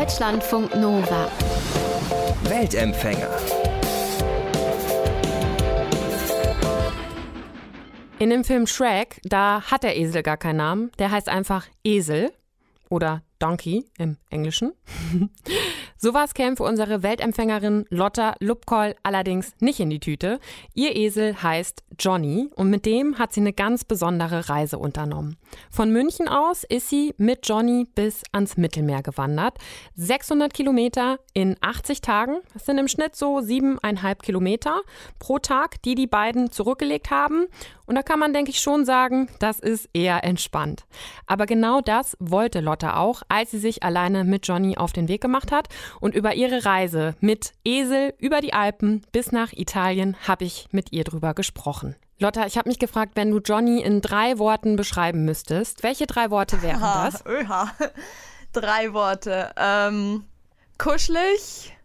Deutschlandfunk Nova. Weltempfänger. In dem Film Shrek, da hat der Esel gar keinen Namen. Der heißt einfach Esel oder Donkey im Englischen. Sowas käme für unsere Weltempfängerin Lotta Lupkoll allerdings nicht in die Tüte. Ihr Esel heißt Johnny und mit dem hat sie eine ganz besondere Reise unternommen. Von München aus ist sie mit Johnny bis ans Mittelmeer gewandert. 600 Kilometer in 80 Tagen. Das sind im Schnitt so siebeneinhalb Kilometer pro Tag, die die beiden zurückgelegt haben. Und da kann man, denke ich, schon sagen, das ist eher entspannt. Aber genau das wollte Lotta auch, als sie sich alleine mit Johnny auf den Weg gemacht hat. Und über ihre Reise mit Esel über die Alpen bis nach Italien habe ich mit ihr drüber gesprochen. Lotta, ich habe mich gefragt, wenn du Johnny in drei Worten beschreiben müsstest, welche drei Worte wären das? Öha. Drei Worte. Ähm, kuschelig,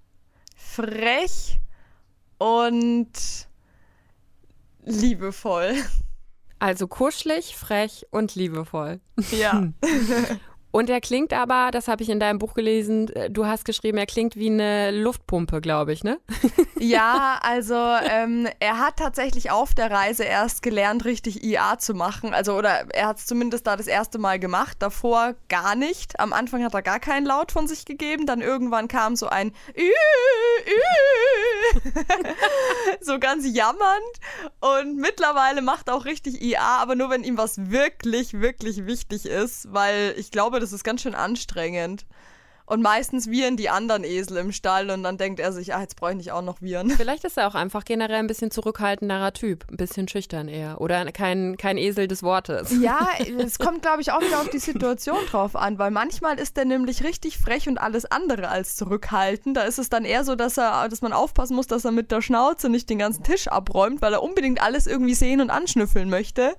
frech und liebevoll. Also kuschelig, frech und liebevoll. Ja. Und er klingt aber, das habe ich in deinem Buch gelesen, äh, du hast geschrieben, er klingt wie eine Luftpumpe, glaube ich, ne? Ja, also ähm, er hat tatsächlich auf der Reise erst gelernt, richtig IA zu machen. Also, oder er hat es zumindest da das erste Mal gemacht, davor gar nicht. Am Anfang hat er gar keinen Laut von sich gegeben, dann irgendwann kam so ein Ü, Ü, ganz jammernd. Und mittlerweile macht auch richtig IA, aber nur wenn ihm was wirklich, wirklich wichtig ist, weil ich glaube, das ist ganz schön anstrengend. Und meistens wiehern die anderen Esel im Stall und dann denkt er sich, ah, jetzt brauche ich nicht auch noch wiehern. Vielleicht ist er auch einfach generell ein bisschen zurückhaltenderer Typ, ein bisschen schüchtern eher oder kein, kein Esel des Wortes. Ja, es kommt, glaube ich, auch wieder auf die Situation drauf an, weil manchmal ist er nämlich richtig frech und alles andere als zurückhaltend. Da ist es dann eher so, dass er, dass man aufpassen muss, dass er mit der Schnauze nicht den ganzen Tisch abräumt, weil er unbedingt alles irgendwie sehen und anschnüffeln möchte.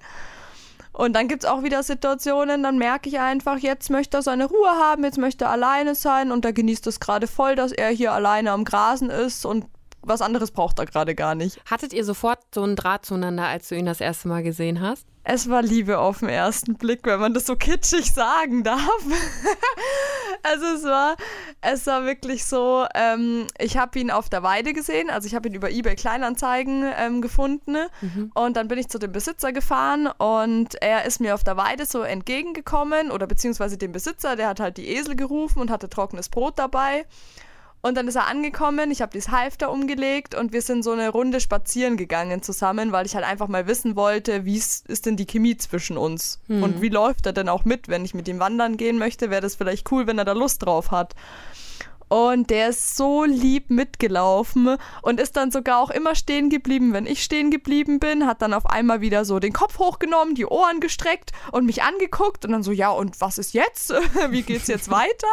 Und dann gibt es auch wieder Situationen, dann merke ich einfach, jetzt möchte er seine Ruhe haben, jetzt möchte er alleine sein und er genießt es gerade voll, dass er hier alleine am Grasen ist und was anderes braucht er gerade gar nicht. Hattet ihr sofort so einen Draht zueinander, als du ihn das erste Mal gesehen hast? Es war Liebe auf den ersten Blick, wenn man das so kitschig sagen darf. also es war, es war wirklich so, ähm, ich habe ihn auf der Weide gesehen, also ich habe ihn über eBay Kleinanzeigen ähm, gefunden mhm. und dann bin ich zu dem Besitzer gefahren und er ist mir auf der Weide so entgegengekommen oder beziehungsweise dem Besitzer, der hat halt die Esel gerufen und hatte trockenes Brot dabei. Und dann ist er angekommen, ich habe das Halfter umgelegt und wir sind so eine Runde spazieren gegangen zusammen, weil ich halt einfach mal wissen wollte, wie ist denn die Chemie zwischen uns? Hm. Und wie läuft er denn auch mit, wenn ich mit ihm wandern gehen möchte? Wäre das vielleicht cool, wenn er da Lust drauf hat. Und der ist so lieb mitgelaufen und ist dann sogar auch immer stehen geblieben, wenn ich stehen geblieben bin, hat dann auf einmal wieder so den Kopf hochgenommen, die Ohren gestreckt und mich angeguckt und dann so, ja, und was ist jetzt? Wie geht's jetzt weiter?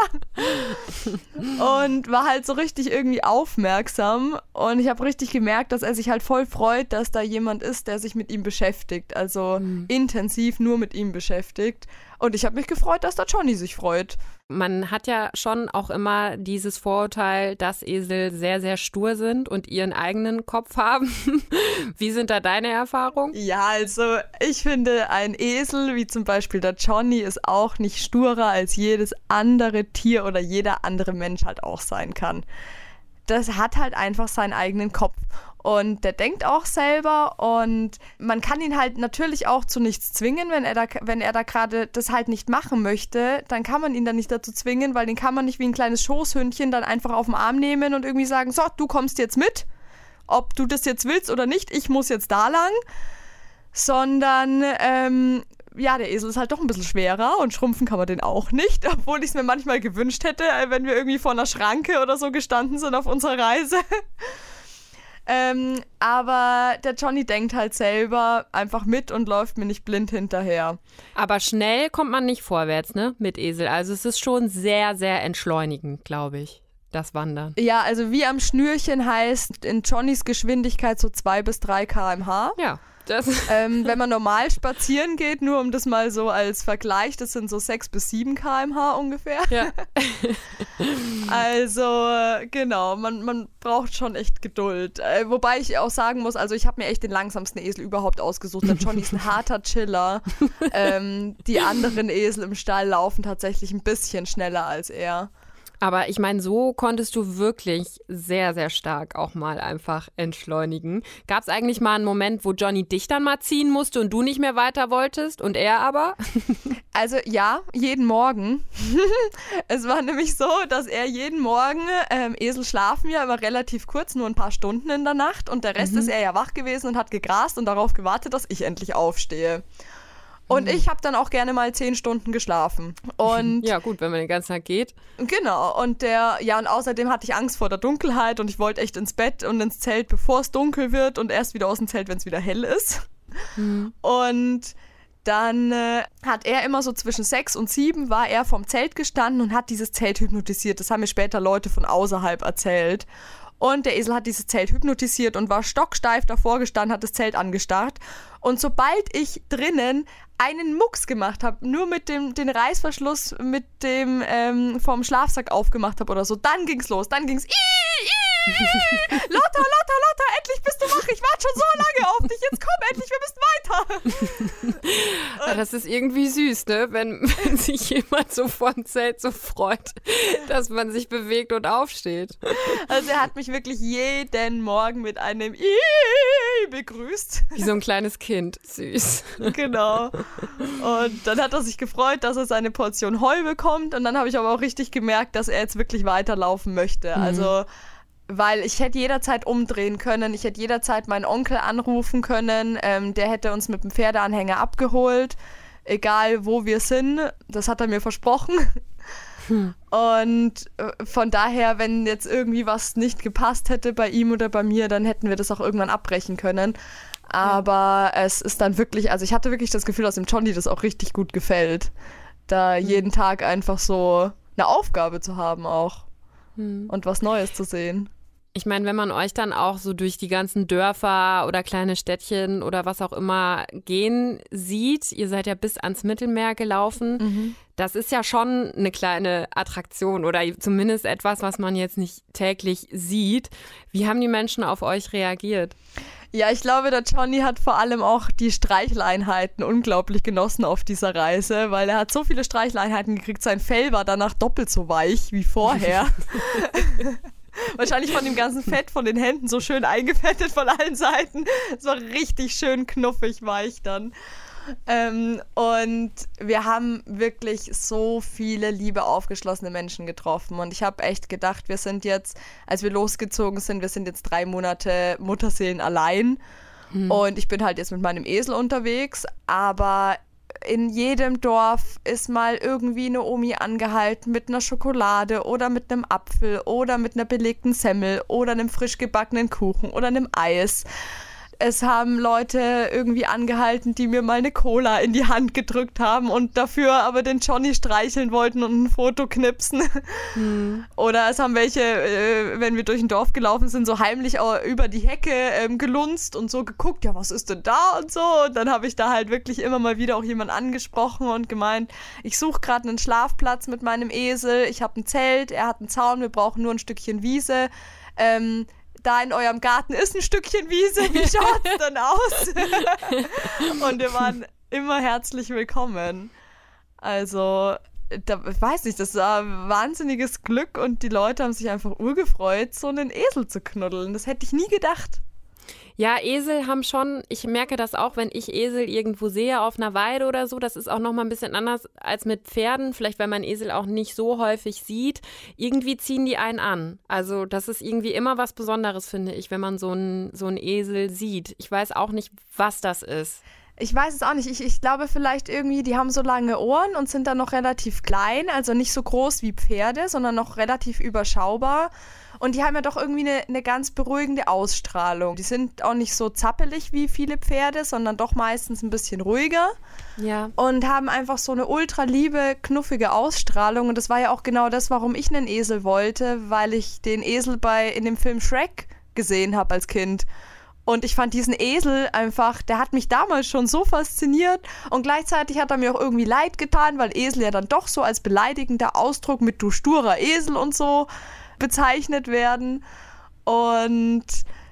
und war halt so richtig irgendwie aufmerksam und ich habe richtig gemerkt, dass er sich halt voll freut, dass da jemand ist, der sich mit ihm beschäftigt, also mhm. intensiv nur mit ihm beschäftigt. Und ich habe mich gefreut, dass der Johnny sich freut. Man hat ja schon auch immer dieses Vorurteil, dass Esel sehr, sehr stur sind und ihren eigenen Kopf haben. wie sind da deine Erfahrungen? Ja, also ich finde, ein Esel, wie zum Beispiel der Johnny, ist auch nicht sturer als jedes andere Tier oder jeder andere Mensch halt auch sein kann. Das hat halt einfach seinen eigenen Kopf. Und der denkt auch selber und man kann ihn halt natürlich auch zu nichts zwingen, wenn er da, wenn er da gerade das halt nicht machen möchte, dann kann man ihn dann nicht dazu zwingen, weil den kann man nicht wie ein kleines Schoßhündchen dann einfach auf den Arm nehmen und irgendwie sagen, so, du kommst jetzt mit, ob du das jetzt willst oder nicht, ich muss jetzt da lang, sondern ähm, ja, der Esel ist halt doch ein bisschen schwerer und schrumpfen kann man den auch nicht, obwohl ich es mir manchmal gewünscht hätte, äh, wenn wir irgendwie vor einer Schranke oder so gestanden sind auf unserer Reise. Ähm, aber der Johnny denkt halt selber einfach mit und läuft mir nicht blind hinterher. Aber schnell kommt man nicht vorwärts, ne? Mit Esel. Also es ist schon sehr, sehr entschleunigend, glaube ich. Das Wandern. Ja, also wie am Schnürchen heißt in Johnnys Geschwindigkeit so 2 bis 3 km/h. Ja. Ähm, wenn man normal spazieren geht, nur um das mal so als Vergleich, das sind so 6 bis 7 km/h ungefähr. Ja. also, genau, man, man braucht schon echt Geduld. Äh, wobei ich auch sagen muss, also ich habe mir echt den langsamsten Esel überhaupt ausgesucht. Der Johnny ist ein harter Chiller. ähm, die anderen Esel im Stall laufen tatsächlich ein bisschen schneller als er. Aber ich meine, so konntest du wirklich sehr, sehr stark auch mal einfach entschleunigen. Gab es eigentlich mal einen Moment, wo Johnny dich dann mal ziehen musste und du nicht mehr weiter wolltest und er aber? Also ja, jeden Morgen. es war nämlich so, dass er jeden Morgen, ähm, Esel schlafen ja immer relativ kurz, nur ein paar Stunden in der Nacht und der Rest mhm. ist er ja wach gewesen und hat gegrast und darauf gewartet, dass ich endlich aufstehe. Und mhm. ich habe dann auch gerne mal zehn Stunden geschlafen. Und ja, gut, wenn man den ganzen Tag geht. Genau. Und der, ja, und außerdem hatte ich Angst vor der Dunkelheit und ich wollte echt ins Bett und ins Zelt, bevor es dunkel wird und erst wieder aus dem Zelt, wenn es wieder hell ist. Mhm. Und dann äh, hat er immer so zwischen sechs und sieben war er vom Zelt gestanden und hat dieses Zelt hypnotisiert. Das haben mir später Leute von außerhalb erzählt. Und der Esel hat dieses Zelt hypnotisiert und war stocksteif davor gestanden, hat das Zelt angestarrt. Und sobald ich drinnen einen Mucks gemacht habe, nur mit dem den Reißverschluss mit dem ähm, vom Schlafsack aufgemacht habe oder so, dann ging's los. Dann ging's. Lotta, Lotta, Lotta, endlich bist du wach. Ich warte schon so lange auf dich. Jetzt komm endlich, wir müssen weiter. das ist irgendwie süß, ne? Wenn, wenn sich jemand so von Zelt so freut, dass man sich bewegt und aufsteht. Also er hat mich wirklich jeden Morgen mit einem I begrüßt. Wie so ein kleines Kind. Süß. Genau. Und dann hat er sich gefreut, dass er seine Portion Heu bekommt. Und dann habe ich aber auch richtig gemerkt, dass er jetzt wirklich weiterlaufen möchte. Mhm. Also weil ich hätte jederzeit umdrehen können, ich hätte jederzeit meinen Onkel anrufen können, ähm, der hätte uns mit dem Pferdeanhänger abgeholt, egal wo wir sind, das hat er mir versprochen. Hm. Und äh, von daher, wenn jetzt irgendwie was nicht gepasst hätte bei ihm oder bei mir, dann hätten wir das auch irgendwann abbrechen können. Aber ja. es ist dann wirklich, also ich hatte wirklich das Gefühl, dass dem Johnny das auch richtig gut gefällt, da hm. jeden Tag einfach so eine Aufgabe zu haben auch hm. und was Neues zu sehen. Ich meine, wenn man euch dann auch so durch die ganzen Dörfer oder kleine Städtchen oder was auch immer gehen sieht, ihr seid ja bis ans Mittelmeer gelaufen, mhm. das ist ja schon eine kleine Attraktion oder zumindest etwas, was man jetzt nicht täglich sieht. Wie haben die Menschen auf euch reagiert? Ja, ich glaube, der Johnny hat vor allem auch die Streicheleinheiten unglaublich genossen auf dieser Reise, weil er hat so viele Streicheleinheiten gekriegt, sein Fell war danach doppelt so weich wie vorher. Wahrscheinlich von dem ganzen Fett von den Händen so schön eingefettet von allen Seiten. Es war richtig schön knuffig weich dann. Ähm, und wir haben wirklich so viele liebe, aufgeschlossene Menschen getroffen. Und ich habe echt gedacht, wir sind jetzt, als wir losgezogen sind, wir sind jetzt drei Monate Mutterseelen allein. Hm. Und ich bin halt jetzt mit meinem Esel unterwegs. Aber in jedem Dorf ist mal irgendwie eine Omi angehalten mit einer Schokolade oder mit einem Apfel oder mit einer belegten Semmel oder einem frisch gebackenen Kuchen oder einem Eis. Es haben Leute irgendwie angehalten, die mir mal eine Cola in die Hand gedrückt haben und dafür aber den Johnny streicheln wollten und ein Foto knipsen. Hm. Oder es haben welche, äh, wenn wir durch ein Dorf gelaufen sind, so heimlich über die Hecke ähm, gelunzt und so geguckt, ja, was ist denn da und so. Und dann habe ich da halt wirklich immer mal wieder auch jemand angesprochen und gemeint, ich suche gerade einen Schlafplatz mit meinem Esel, ich habe ein Zelt, er hat einen Zaun, wir brauchen nur ein Stückchen Wiese. Ähm, da in eurem Garten ist ein Stückchen Wiese, wie schaut es denn aus? und wir waren immer herzlich willkommen. Also, da weiß ich, das war wahnsinniges Glück und die Leute haben sich einfach urgefreut, so einen Esel zu knuddeln. Das hätte ich nie gedacht. Ja, Esel haben schon, ich merke das auch, wenn ich Esel irgendwo sehe auf einer Weide oder so, das ist auch nochmal ein bisschen anders als mit Pferden, vielleicht weil man Esel auch nicht so häufig sieht. Irgendwie ziehen die einen an. Also das ist irgendwie immer was Besonderes, finde ich, wenn man so einen so Esel sieht. Ich weiß auch nicht, was das ist. Ich weiß es auch nicht. Ich, ich glaube vielleicht irgendwie, die haben so lange Ohren und sind dann noch relativ klein, also nicht so groß wie Pferde, sondern noch relativ überschaubar. Und die haben ja doch irgendwie eine, eine ganz beruhigende Ausstrahlung. Die sind auch nicht so zappelig wie viele Pferde, sondern doch meistens ein bisschen ruhiger. Ja. Und haben einfach so eine ultra liebe, knuffige Ausstrahlung. Und das war ja auch genau das, warum ich einen Esel wollte, weil ich den Esel bei in dem Film Shrek gesehen habe als Kind. Und ich fand diesen Esel einfach, der hat mich damals schon so fasziniert und gleichzeitig hat er mir auch irgendwie leid getan, weil Esel ja dann doch so als beleidigender Ausdruck mit du sturer Esel und so bezeichnet werden. Und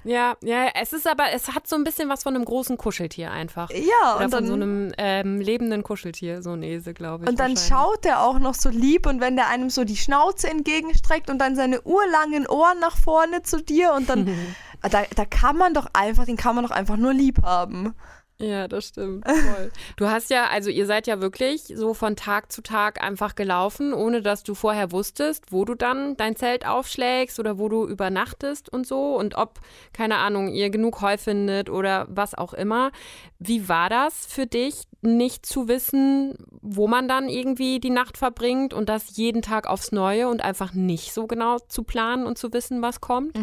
Ja, ja, es ist aber, es hat so ein bisschen was von einem großen Kuscheltier einfach. Ja, Oder und von dann, so einem ähm, lebenden Kuscheltier, so ein Esel, glaube ich. und dann schaut er auch noch so lieb und wenn der einem so die Schnauze entgegenstreckt und dann seine urlangen Ohren nach vorne zu dir und dann, da, da kann man doch einfach, den kann man doch einfach nur lieb haben. Ja, das stimmt. Voll. Du hast ja, also ihr seid ja wirklich so von Tag zu Tag einfach gelaufen, ohne dass du vorher wusstest, wo du dann dein Zelt aufschlägst oder wo du übernachtest und so und ob, keine Ahnung, ihr genug Heu findet oder was auch immer. Wie war das für dich, nicht zu wissen, wo man dann irgendwie die Nacht verbringt und das jeden Tag aufs Neue und einfach nicht so genau zu planen und zu wissen, was kommt?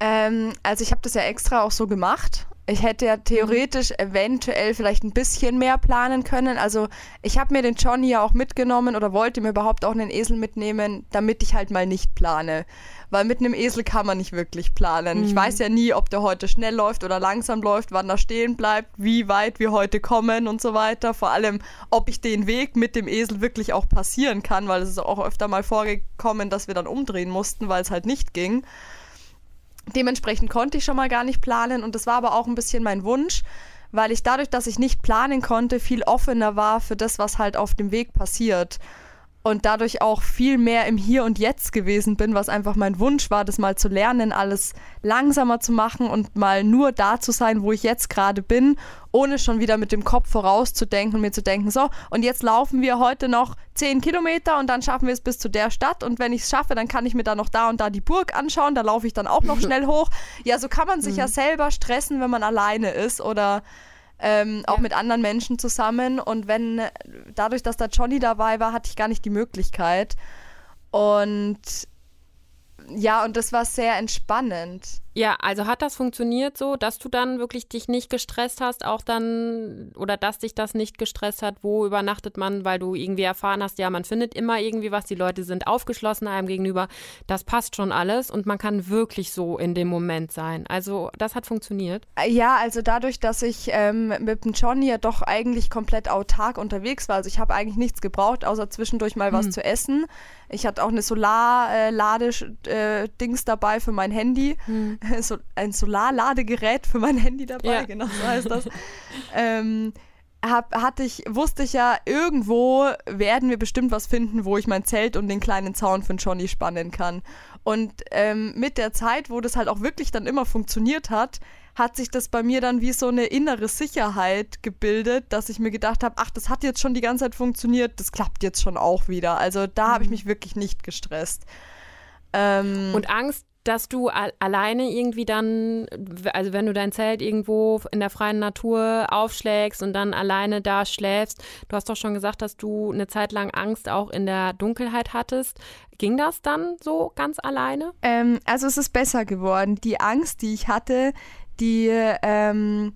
Ähm, also ich habe das ja extra auch so gemacht. Ich hätte ja theoretisch eventuell vielleicht ein bisschen mehr planen können. Also ich habe mir den Johnny ja auch mitgenommen oder wollte mir überhaupt auch einen Esel mitnehmen, damit ich halt mal nicht plane. Weil mit einem Esel kann man nicht wirklich planen. Ich weiß ja nie, ob der heute schnell läuft oder langsam läuft, wann er stehen bleibt, wie weit wir heute kommen und so weiter. Vor allem, ob ich den Weg mit dem Esel wirklich auch passieren kann, weil es ist auch öfter mal vorgekommen, dass wir dann umdrehen mussten, weil es halt nicht ging. Dementsprechend konnte ich schon mal gar nicht planen und das war aber auch ein bisschen mein Wunsch, weil ich dadurch, dass ich nicht planen konnte, viel offener war für das, was halt auf dem Weg passiert. Und dadurch auch viel mehr im Hier und Jetzt gewesen bin, was einfach mein Wunsch war, das mal zu lernen, alles langsamer zu machen und mal nur da zu sein, wo ich jetzt gerade bin, ohne schon wieder mit dem Kopf vorauszudenken und mir zu denken, so, und jetzt laufen wir heute noch 10 Kilometer und dann schaffen wir es bis zu der Stadt und wenn ich es schaffe, dann kann ich mir da noch da und da die Burg anschauen, da laufe ich dann auch noch schnell hoch. Ja, so kann man sich ja selber stressen, wenn man alleine ist oder ähm, auch Ja. mit anderen Menschen zusammen. Und wenn dadurch, dass da Johnny dabei war, hatte ich gar nicht die Möglichkeit. Und ja, und das war sehr entspannend. Ja, also hat das funktioniert so, dass du dann wirklich dich nicht gestresst hast, auch dann, oder dass dich das nicht gestresst hat, wo übernachtet man, weil du irgendwie erfahren hast, ja, man findet immer irgendwie was, die Leute sind aufgeschlossen einem gegenüber, das passt schon alles und man kann wirklich so in dem Moment sein. Also das hat funktioniert. Ja, also dadurch, dass ich ähm, mit dem Johnny ja doch eigentlich komplett autark unterwegs war, also ich habe eigentlich nichts gebraucht, außer zwischendurch mal was zu essen. Ich hatte auch eine Solar-Ladedings dabei für mein Handy. So, ein Solarladegerät für mein Handy dabei, Ja. genau so heißt das. ähm, hab, hatte ich, wusste ich ja, irgendwo werden wir bestimmt was finden, wo ich mein Zelt und den kleinen Zaun von Johnny spannen kann. Und ähm, mit der Zeit, wo das halt auch wirklich dann immer funktioniert hat, hat sich das bei mir dann wie so eine innere Sicherheit gebildet, dass ich mir gedacht habe, ach, das hat jetzt schon die ganze Zeit funktioniert, das klappt jetzt schon auch wieder. Also da habe ich mich wirklich nicht gestresst. Ähm, Und Angst, dass du al alleine irgendwie dann, also wenn du dein Zelt irgendwo in der freien Natur aufschlägst und dann alleine da schläfst, du hast doch schon gesagt, dass du eine Zeit lang Angst auch in der Dunkelheit hattest. Ging das dann so ganz alleine? Ähm, also es ist besser geworden. Die Angst, die ich hatte, die ähm,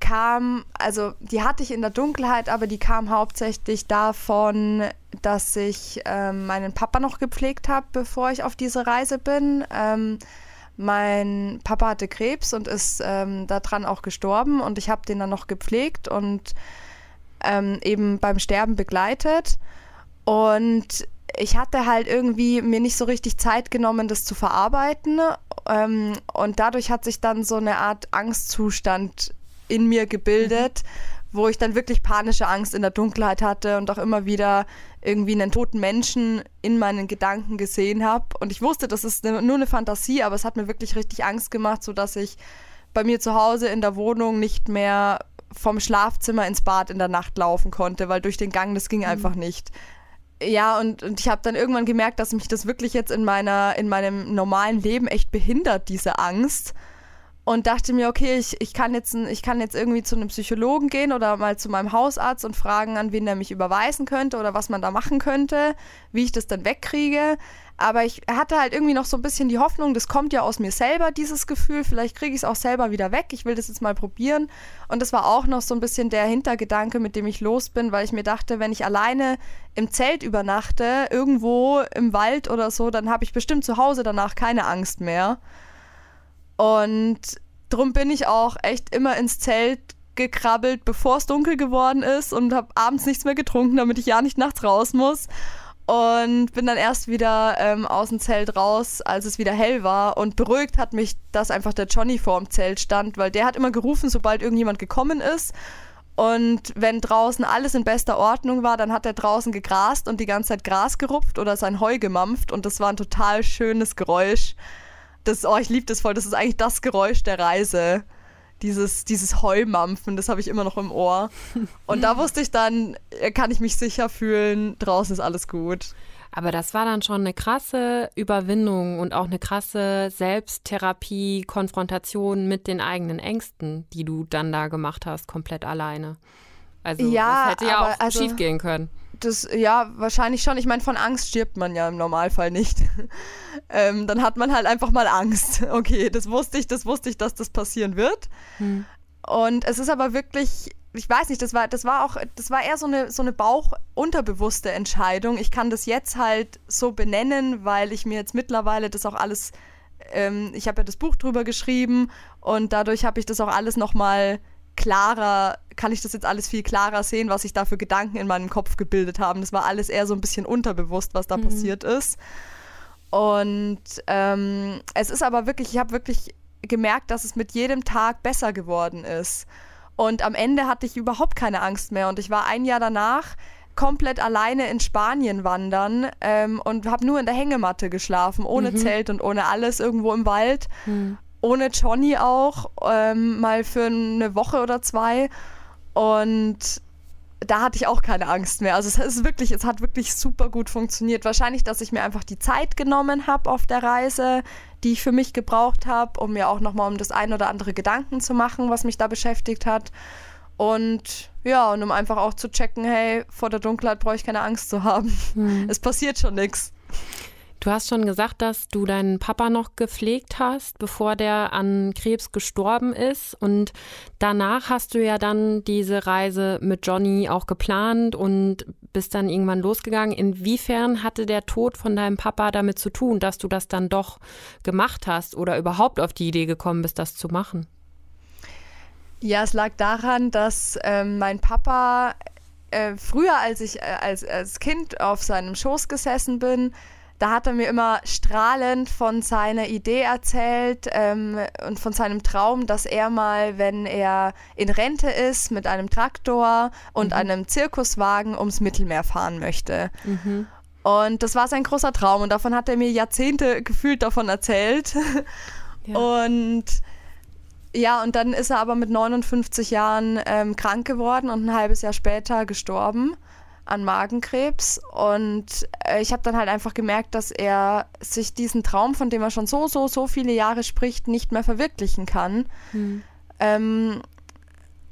kam, also die hatte ich in der Dunkelheit, aber die kam hauptsächlich davon, dass ich ähm, meinen Papa noch gepflegt habe, bevor ich auf diese Reise bin. Ähm, mein Papa hatte Krebs und ist ähm, daran auch gestorben und ich habe den dann noch gepflegt und ähm, eben beim Sterben begleitet. Und ich hatte halt irgendwie mir nicht so richtig Zeit genommen, das zu verarbeiten. Ähm, und dadurch hat sich dann so eine Art Angstzustand in mir gebildet, wo ich dann wirklich panische Angst in der Dunkelheit hatte und auch immer wieder irgendwie einen toten Menschen in meinen Gedanken gesehen habe. Und ich wusste, das ist ne, nur eine Fantasie, aber es hat mir wirklich richtig Angst gemacht, sodass ich bei mir zu Hause in der Wohnung nicht mehr vom Schlafzimmer ins Bad in der Nacht laufen konnte, weil durch den Gang das ging einfach nicht. Ja, und, und ich habe dann irgendwann gemerkt, dass mich das wirklich jetzt in meiner, in meinem normalen Leben echt behindert, diese Angst. Und dachte mir, okay, ich, ich, kann jetzt, ich kann jetzt irgendwie zu einem Psychologen gehen oder mal zu meinem Hausarzt und fragen, an wen der mich überweisen könnte oder was man da machen könnte, wie ich das dann wegkriege. Aber ich hatte halt irgendwie noch so ein bisschen die Hoffnung, das kommt ja aus mir selber, dieses Gefühl. Vielleicht kriege ich es auch selber wieder weg. Ich will das jetzt mal probieren. Und das war auch noch so ein bisschen der Hintergedanke, mit dem ich los bin, weil ich mir dachte, wenn ich alleine im Zelt übernachte, irgendwo im Wald oder so, dann habe ich bestimmt zu Hause danach keine Angst mehr. Und drum bin ich auch echt immer ins Zelt gekrabbelt, bevor es dunkel geworden ist und habe abends nichts mehr getrunken, damit ich ja nicht nachts raus muss. und bin dann erst wieder ähm, aus dem Zelt raus, als es wieder hell war. Und beruhigt hat mich, dass einfach der Johnny vor dem Zelt stand, weil der hat immer gerufen, sobald irgendjemand gekommen ist. Und wenn draußen alles in bester Ordnung war, dann hat er draußen gegrast und die ganze Zeit Gras gerupft oder sein Heu gemampft. Und das war ein total schönes Geräusch. Das, oh, ich liebe das voll. Das ist eigentlich das Geräusch der Reise dieses, dieses Heumampfen, das habe ich immer noch im Ohr. Und da wusste ich dann, äh, kann ich mich sicher fühlen, draußen ist alles gut. Aber das war dann schon eine krasse Überwindung und auch eine krasse Selbsttherapie, Konfrontation mit den eigenen Ängsten, die du dann da gemacht hast, komplett alleine. Also ja, das hätte ja auch also, schief gehen können das, ja, wahrscheinlich schon. Ich meine, von Angst stirbt man ja im Normalfall nicht. ähm, dann hat man halt einfach mal Angst. Okay, das wusste ich, das wusste ich, dass das passieren wird. Hm. Und es ist aber wirklich, ich weiß nicht, das war, das war auch, das war eher so eine, so eine bauchunterbewusste Entscheidung. Ich kann das jetzt halt so benennen, weil ich mir jetzt mittlerweile das auch alles, ähm, ich habe ja das Buch drüber geschrieben und dadurch habe ich das auch alles nochmal klarer, kann ich das jetzt alles viel klarer sehen, was sich da für Gedanken in meinem Kopf gebildet haben. Das war alles eher so ein bisschen unterbewusst, was da mhm. passiert ist. Und ähm, es ist aber wirklich, ich habe wirklich gemerkt, dass es mit jedem Tag besser geworden ist. Und am Ende hatte ich überhaupt keine Angst mehr. Und ich war ein Jahr danach komplett alleine in Spanien wandern ähm, und habe nur in der Hängematte geschlafen, ohne mhm. Zelt und ohne alles irgendwo im Wald. Mhm ohne Johnny auch, ähm, mal für eine Woche oder zwei. Und da hatte ich auch keine Angst mehr. Also es ist wirklich, es hat wirklich super gut funktioniert. Wahrscheinlich, dass ich mir einfach die Zeit genommen habe auf der Reise, die ich für mich gebraucht habe, um mir auch nochmal um das ein oder andere Gedanken zu machen, was mich da beschäftigt hat. Und ja, und um einfach auch zu checken, hey, vor der Dunkelheit brauche ich keine Angst zu haben. Hm. Es passiert schon nichts. Du hast schon gesagt, dass du deinen Papa noch gepflegt hast, bevor der an Krebs gestorben ist. Und danach hast du ja dann diese Reise mit Johnny auch geplant und bist dann irgendwann losgegangen. Inwiefern hatte der Tod von deinem Papa damit zu tun, dass du das dann doch gemacht hast oder überhaupt auf die Idee gekommen bist, das zu machen? Ja, es lag daran, dass ähm, mein Papa äh, früher, als ich äh, als, als Kind auf seinem Schoß gesessen bin, da hat er mir immer strahlend von seiner Idee erzählt ähm, und von seinem Traum, dass er mal, wenn er in Rente ist, mit einem Traktor und mhm. einem Zirkuswagen ums Mittelmeer fahren möchte. Mhm. Und das war sein großer Traum und davon hat er mir Jahrzehnte gefühlt davon erzählt. Ja. Und ja, und dann ist er aber mit 59 Jahren ähm, krank geworden und ein halbes Jahr später gestorben an Magenkrebs. Und äh, ich habe dann halt einfach gemerkt, dass er sich diesen Traum, von dem er schon so, so, so viele Jahre spricht, nicht mehr verwirklichen kann. Hm. Ähm,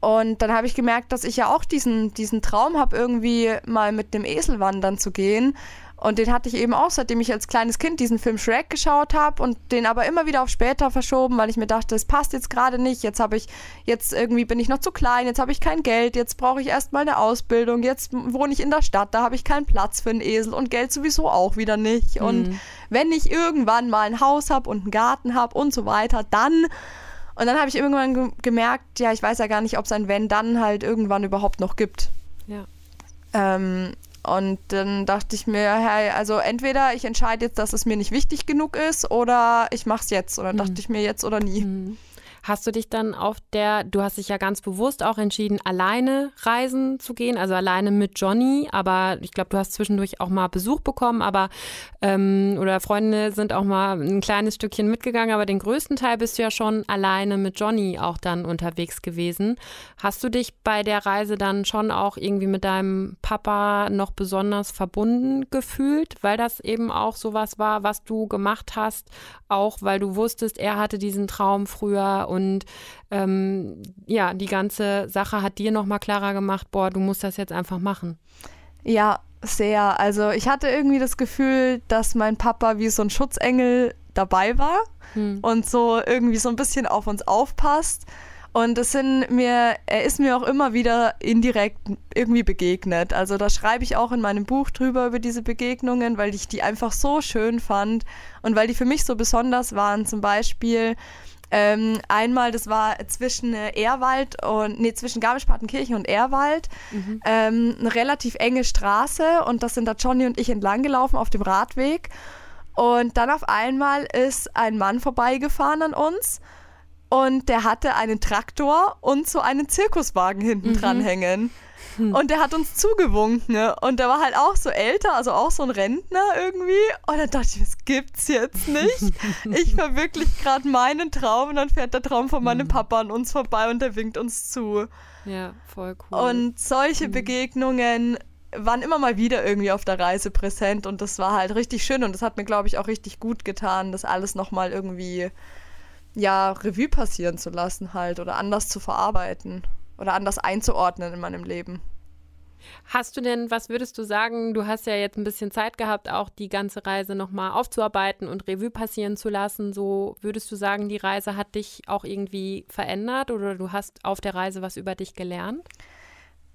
und dann habe ich gemerkt, dass ich ja auch diesen, diesen Traum habe, irgendwie mal mit dem Esel wandern zu gehen. Und den hatte ich eben auch, seitdem ich als kleines Kind diesen Film Shrek geschaut habe und den aber immer wieder auf später verschoben, weil ich mir dachte, es passt jetzt gerade nicht. Jetzt habe ich, jetzt irgendwie bin ich noch zu klein, jetzt habe ich kein Geld, jetzt brauche ich erstmal eine Ausbildung, jetzt wohne ich in der Stadt, da habe ich keinen Platz für einen Esel und Geld sowieso auch wieder nicht. Mhm. Und wenn ich irgendwann mal ein Haus habe und einen Garten habe und so weiter, dann und dann habe ich irgendwann ge gemerkt, ja, ich weiß ja gar nicht, ob es ein Wenn dann halt irgendwann überhaupt noch gibt. Ja. Ähm, und dann dachte ich mir, hey, also entweder ich entscheide jetzt, dass es mir nicht wichtig genug ist oder ich mache es jetzt. Und dann mhm. dachte ich mir jetzt oder nie. Mhm. Hast du dich dann auf der, du hast dich ja ganz bewusst auch entschieden, alleine reisen zu gehen, also alleine mit Johnny, aber ich glaube, du hast zwischendurch auch mal Besuch bekommen, aber ähm, oder Freunde sind auch mal ein kleines Stückchen mitgegangen, aber den größten Teil bist du ja schon alleine mit Johnny auch dann unterwegs gewesen. Hast du dich bei der Reise dann schon auch irgendwie mit deinem Papa noch besonders verbunden gefühlt, weil das eben auch sowas war, was du gemacht hast, auch weil du wusstest, er hatte diesen Traum früher und ähm, ja, die ganze Sache hat dir nochmal klarer gemacht, boah, du musst das jetzt einfach machen. Ja, sehr. Also ich hatte irgendwie das Gefühl, dass mein Papa wie so ein Schutzengel dabei war hm. und so irgendwie so ein bisschen auf uns aufpasst. Und es sind mir, er ist mir auch immer wieder indirekt irgendwie begegnet. Also da schreibe ich auch in meinem Buch drüber über diese Begegnungen, weil ich die einfach so schön fand und weil die für mich so besonders waren. Zum Beispiel Ähm, einmal, das war zwischen äh, Ehrwald und, nee, zwischen Garmisch-Partenkirchen und Ehrwald. Mhm. Ähm, eine relativ enge Straße und das sind da Johnny und ich entlang gelaufen auf dem Radweg. Und dann auf einmal ist ein Mann vorbeigefahren an uns und der hatte einen Traktor und so einen Zirkuswagen hinten mhm. dran hängen. Und der hat uns zugewunken. Ne? Und der war halt auch so älter, also auch so ein Rentner irgendwie. Und dann dachte ich, das gibt's jetzt nicht. Ich verwirkliche gerade meinen Traum und dann fährt der Traum von meinem hm. Papa an uns vorbei und der winkt uns zu. Ja, voll cool. Und solche hm. Begegnungen waren immer mal wieder irgendwie auf der Reise präsent und das war halt richtig schön und das hat mir, glaube ich, auch richtig gut getan, das alles nochmal irgendwie, ja, Revue passieren zu lassen halt oder anders zu verarbeiten oder anders einzuordnen in meinem Leben. Hast du denn, was würdest du sagen, du hast ja jetzt ein bisschen Zeit gehabt, auch die ganze Reise nochmal aufzuarbeiten und Revue passieren zu lassen. So würdest du sagen, die Reise hat dich auch irgendwie verändert oder du hast auf der Reise was über dich gelernt?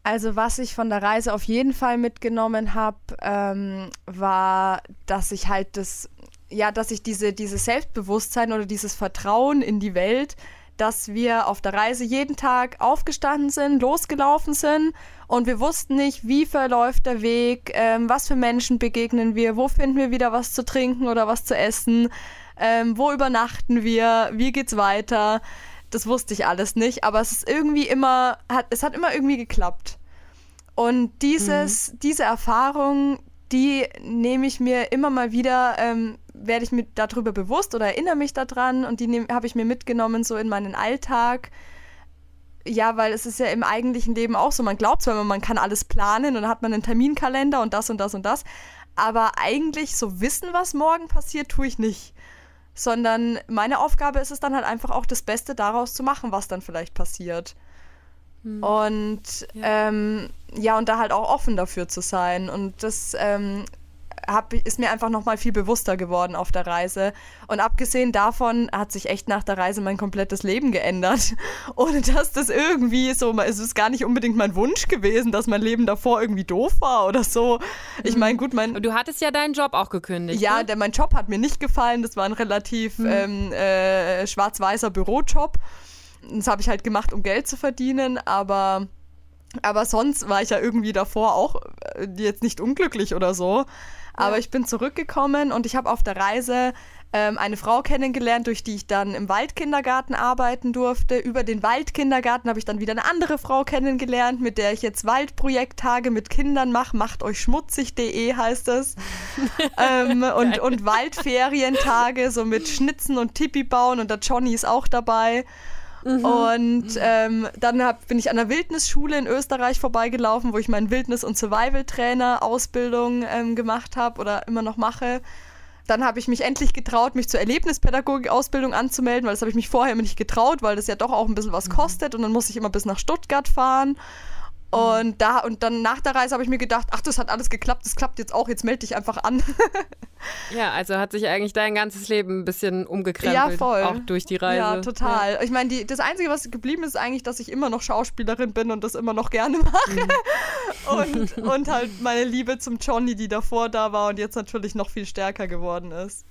Also was ich von der Reise auf jeden Fall mitgenommen habe, ähm, war, dass ich halt das, ja, dass ich diese, dieses Selbstbewusstsein oder dieses Vertrauen in die Welt dass wir auf der Reise jeden Tag aufgestanden sind, losgelaufen sind und wir wussten nicht, wie verläuft der Weg, ähm, was für Menschen begegnen wir, wo finden wir wieder was zu trinken oder was zu essen, ähm, wo übernachten wir, wie geht's weiter. Das wusste ich alles nicht, aber es ist irgendwie immer, hat, es hat immer irgendwie geklappt. Und dieses, mhm. diese Erfahrung, die nehme ich mir immer mal wieder ähm, werde ich mir darüber bewusst oder erinnere mich daran und die habe ich mir mitgenommen so in meinen Alltag. Ja, weil es ist ja im eigentlichen Leben auch so, man glaubt zwar immer, man kann alles planen und dann hat man einen Terminkalender und das und das und das, aber eigentlich so wissen, was morgen passiert, tue ich nicht. Sondern meine Aufgabe ist es dann halt einfach auch das Beste daraus zu machen, was dann vielleicht passiert. Hm. Und ja. Ähm, ja, und da halt auch offen dafür zu sein. Und das ähm, hab, ist mir einfach nochmal viel bewusster geworden auf der Reise. Und abgesehen davon hat sich echt nach der Reise mein komplettes Leben geändert. Ohne dass das irgendwie so, es ist gar nicht unbedingt mein Wunsch gewesen, dass mein Leben davor irgendwie doof war oder so. Ich meine, gut, mein. Du hattest ja deinen Job auch gekündigt. Ja, ne? der, mein Job hat mir nicht gefallen. Das war ein relativ hm. ähm, äh, schwarz-weißer Bürojob. Das habe ich halt gemacht, um Geld zu verdienen, aber. Aber sonst war ich ja irgendwie davor auch äh, jetzt nicht unglücklich oder so. Aber ich bin zurückgekommen und ich habe auf der Reise ähm, eine Frau kennengelernt, durch die ich dann im Waldkindergarten arbeiten durfte. Über den Waldkindergarten habe ich dann wieder eine andere Frau kennengelernt, mit der ich jetzt Waldprojekttage mit Kindern mache. Macht euch schmutzig.de heißt es. ähm, und, und Waldferientage, so mit Schnitzen und Tipi bauen und der Johnny ist auch dabei. Mhm. Und ähm, dann hab, bin ich an der Wildnisschule in Österreich vorbeigelaufen, wo ich meinen Wildnis- und Survival-Trainer-Ausbildung ähm, gemacht habe oder immer noch mache. Dann habe ich mich endlich getraut, mich zur Erlebnispädagogik-Ausbildung anzumelden, weil das habe ich mich vorher immer nicht getraut, weil das ja doch auch ein bisschen was mhm. kostet und dann muss ich immer bis nach Stuttgart fahren. Und da und dann nach der Reise habe ich mir gedacht, ach, das hat alles geklappt, das klappt jetzt auch, jetzt melde dich einfach an. ja, also hat sich eigentlich dein ganzes Leben ein bisschen umgekrempelt, ja, voll. auch durch die Reise. Ja, total. Ja. Ich meine, das Einzige, was geblieben ist, ist eigentlich, dass ich immer noch Schauspielerin bin und das immer noch gerne mache. Mhm. und, und halt meine Liebe zum Johnny, die davor da war und jetzt natürlich noch viel stärker geworden ist.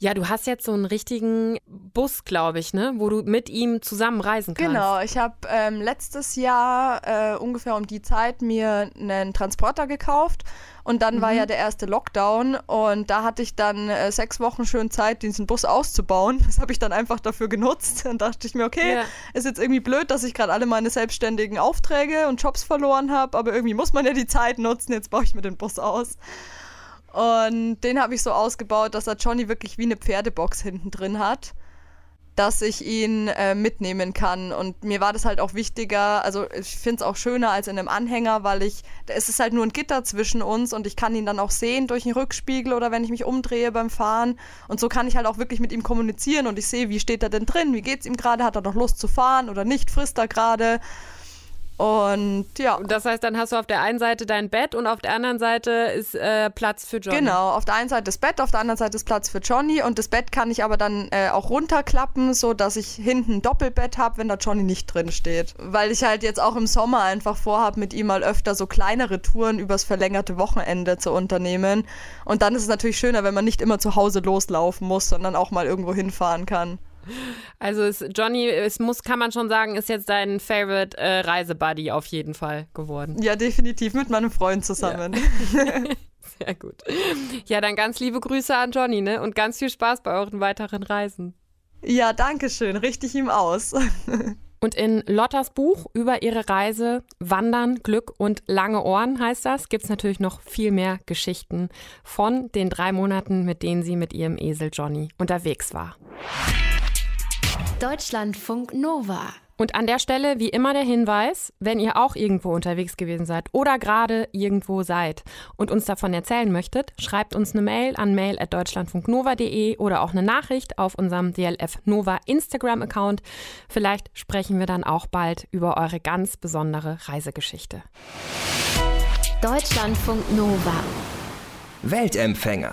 Ja, du hast jetzt so einen richtigen Bus, glaube ich, ne, wo du mit ihm zusammen reisen kannst. Genau, ich habe ähm, letztes Jahr äh, ungefähr um die Zeit mir einen Transporter gekauft und dann mhm. war ja der erste Lockdown und da hatte ich dann äh, sechs Wochen schön Zeit, diesen Bus auszubauen. Das habe ich dann einfach dafür genutzt. Dann dachte ich mir, okay, ja. ist jetzt irgendwie blöd, dass ich gerade alle meine selbstständigen Aufträge und Jobs verloren habe, aber irgendwie muss man ja die Zeit nutzen. Jetzt baue ich mir den Bus aus. Und den habe ich so ausgebaut, dass er Johnny wirklich wie eine Pferdebox hinten drin hat, dass ich ihn äh, mitnehmen kann. Und mir war das halt auch wichtiger, also ich finde es auch schöner als in einem Anhänger, weil ich, es ist halt nur ein Gitter zwischen uns und ich kann ihn dann auch sehen durch den Rückspiegel oder wenn ich mich umdrehe beim Fahren. Und so kann ich halt auch wirklich mit ihm kommunizieren und ich sehe, wie steht er denn drin, wie geht es ihm gerade, hat er noch Lust zu fahren oder nicht, frisst er gerade. Und ja. Das heißt, dann hast du auf der einen Seite dein Bett und auf der anderen Seite ist äh, Platz für Johnny. Genau, auf der einen Seite das Bett, auf der anderen Seite ist Platz für Johnny und das Bett kann ich aber dann äh, auch runterklappen, so dass ich hinten ein Doppelbett habe, wenn da Johnny nicht drin steht. Weil ich halt jetzt auch im Sommer einfach vorhabe, mit ihm mal öfter so kleinere Touren übers verlängerte Wochenende zu unternehmen. Und dann ist es natürlich schöner, wenn man nicht immer zu Hause loslaufen muss, sondern auch mal irgendwo hinfahren kann. Also es, Johnny, es muss, kann man schon sagen, ist jetzt dein Favorite äh, Reisebuddy auf jeden Fall geworden. Ja, definitiv mit meinem Freund zusammen. Ja. Sehr gut. Ja, dann ganz liebe Grüße an Johnny, ne? Und ganz viel Spaß bei euren weiteren Reisen. Ja, danke schön. Richte ich ihm aus. Und in Lottas Buch über ihre Reise Wandern, Glück und lange Ohren heißt das, gibt es natürlich noch viel mehr Geschichten von den drei Monaten, mit denen sie mit ihrem Esel Johnny unterwegs war. Deutschlandfunk Nova. Und an der Stelle wie immer der Hinweis, wenn ihr auch irgendwo unterwegs gewesen seid oder gerade irgendwo seid und uns davon erzählen möchtet, schreibt uns eine Mail an mail@deutschlandfunknova.de oder auch eine Nachricht auf unserem DLF Nova Instagram Account. Vielleicht sprechen wir dann auch bald über eure ganz besondere Reisegeschichte. Deutschlandfunk Nova. Weltempfänger.